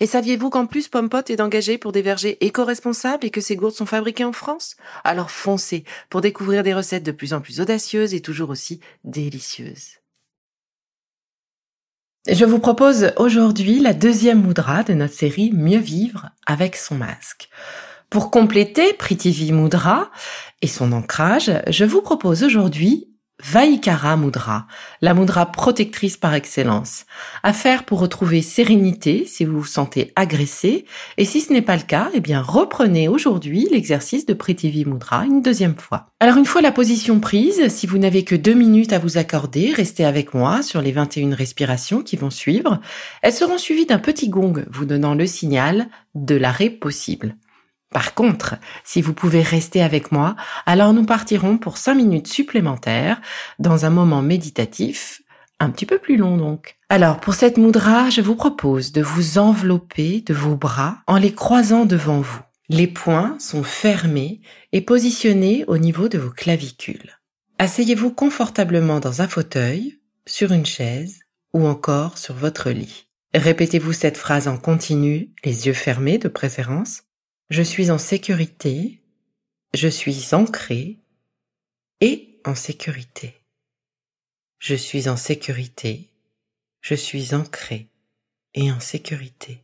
Et saviez-vous qu'en plus Pompot est engagé pour des vergers éco-responsables et que ces gourdes sont fabriquées en France? Alors foncez pour découvrir des recettes de plus en plus audacieuses et toujours aussi délicieuses. Je vous propose aujourd'hui la deuxième moudra de notre série Mieux vivre avec son masque. Pour compléter Prithvi Mudra et son ancrage, je vous propose aujourd'hui Vaikara Mudra, la mudra protectrice par excellence. À faire pour retrouver sérénité si vous vous sentez agressé. Et si ce n'est pas le cas, eh bien, reprenez aujourd'hui l'exercice de Prithvi Mudra une deuxième fois. Alors, une fois la position prise, si vous n'avez que deux minutes à vous accorder, restez avec moi sur les 21 respirations qui vont suivre. Elles seront suivies d'un petit gong vous donnant le signal de l'arrêt possible. Par contre, si vous pouvez rester avec moi, alors nous partirons pour cinq minutes supplémentaires dans un moment méditatif, un petit peu plus long donc. Alors pour cette moudra, je vous propose de vous envelopper de vos bras en les croisant devant vous. Les poings sont fermés et positionnés au niveau de vos clavicules. Asseyez-vous confortablement dans un fauteuil, sur une chaise ou encore sur votre lit. Répétez-vous cette phrase en continu, les yeux fermés de préférence. Je suis en sécurité, je suis ancré et en sécurité. Je suis en sécurité, je suis ancré et en sécurité.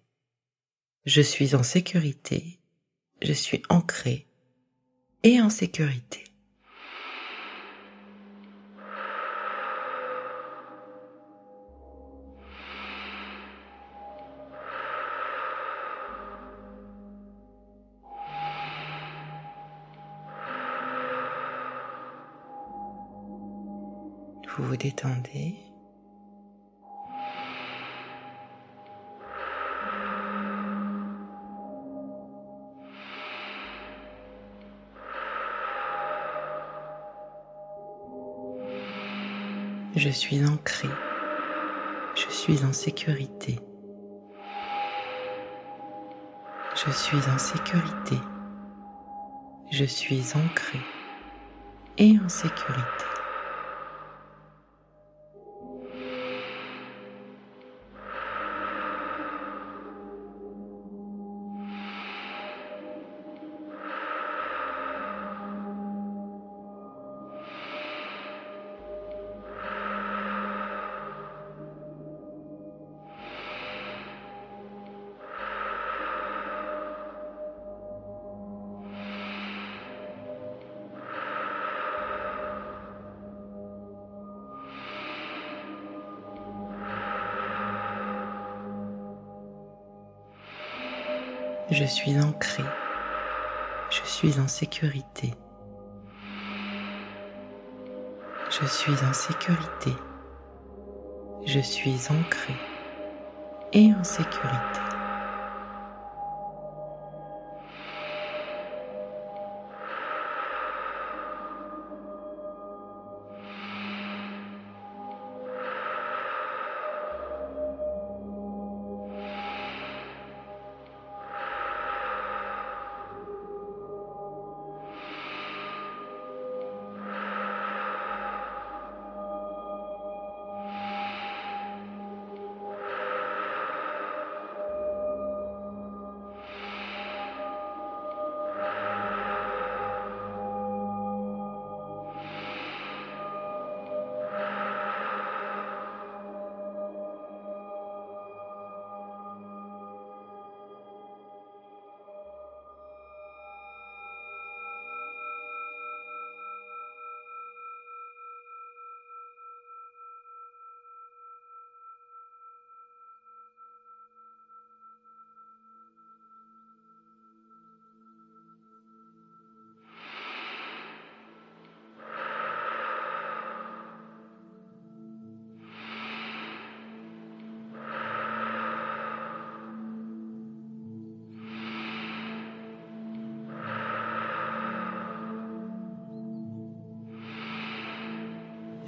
Je suis en sécurité, je suis ancré et en sécurité. Vous vous détendez. Je suis ancré. Je suis en sécurité. Je suis en sécurité. Je suis ancré et en sécurité. Je suis ancré. Je suis en sécurité. Je suis en sécurité. Je suis ancré et en sécurité.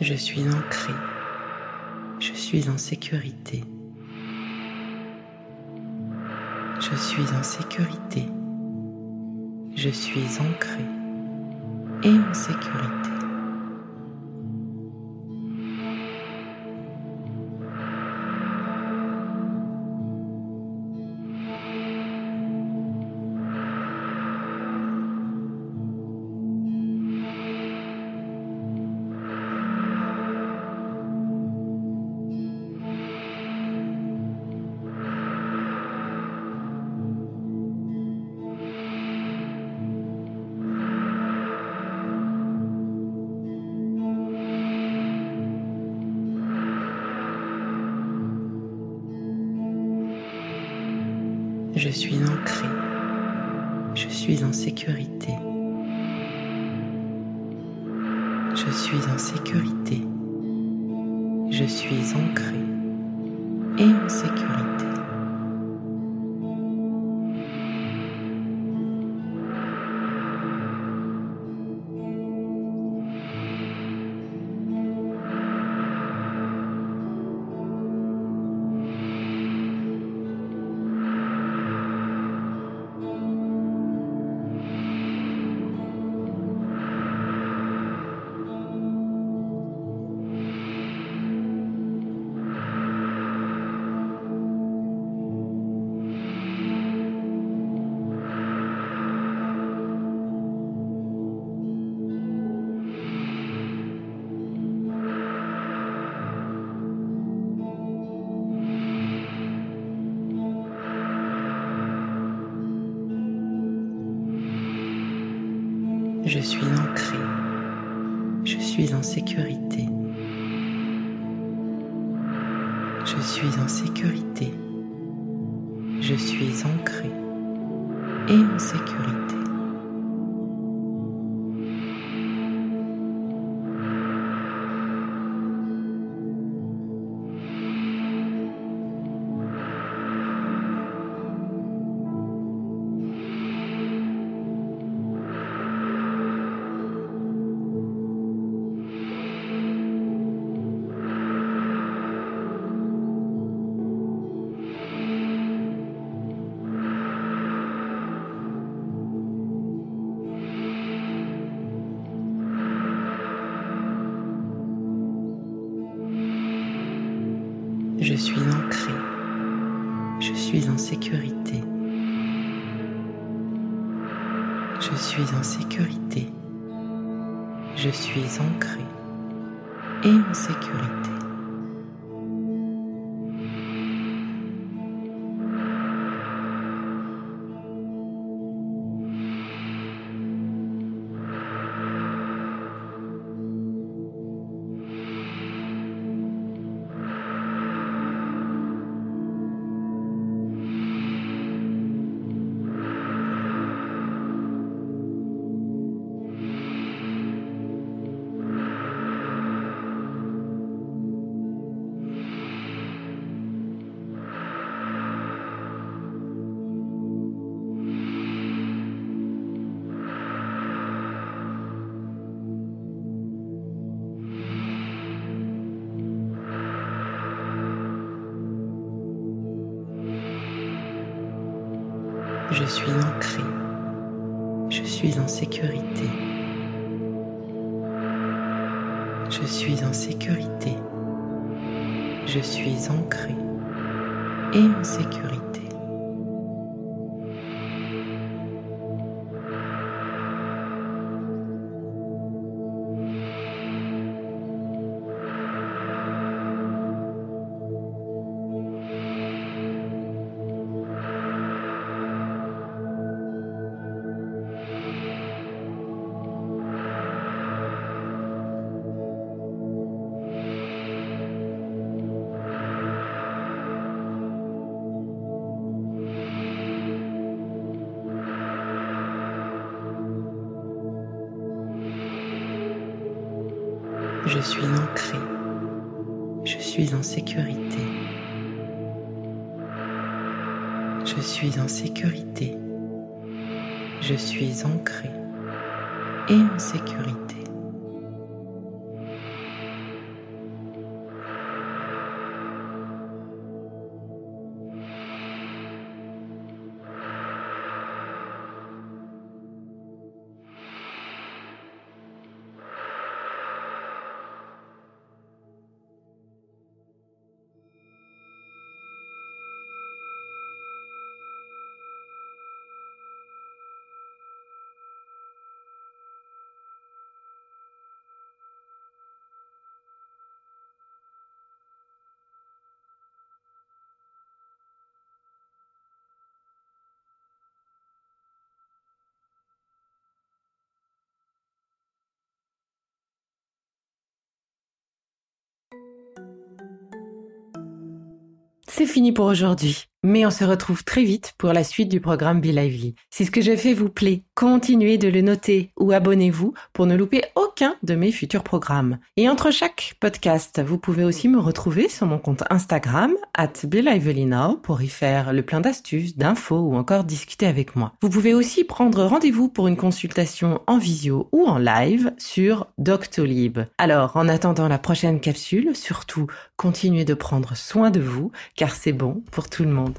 Je suis ancré. Je suis en sécurité. Je suis en sécurité. Je suis ancré et en sécurité. Je suis ancré. Je suis en sécurité. Je suis en sécurité. Je suis ancré et en sécurité. Je suis ancré. Je suis en sécurité. Je suis en sécurité. Je suis ancré et en sécurité. Je suis ancré. Je suis en sécurité. Je suis en sécurité. Je suis ancré et en sécurité. Suis ancré. Je suis en sécurité. Je suis en sécurité. Je suis ancré et en sécurité. Je suis ancré. Je suis en sécurité. Je suis en sécurité. Je suis ancré et en sécurité. C'est fini pour aujourd'hui. Mais on se retrouve très vite pour la suite du programme Be Lively. Si ce que j'ai fait vous plaît, continuez de le noter ou abonnez-vous pour ne louper aucun de mes futurs programmes. Et entre chaque podcast, vous pouvez aussi me retrouver sur mon compte Instagram, at pour y faire le plein d'astuces, d'infos ou encore discuter avec moi. Vous pouvez aussi prendre rendez-vous pour une consultation en visio ou en live sur Doctolib. Alors, en attendant la prochaine capsule, surtout, continuez de prendre soin de vous, car c'est bon pour tout le monde.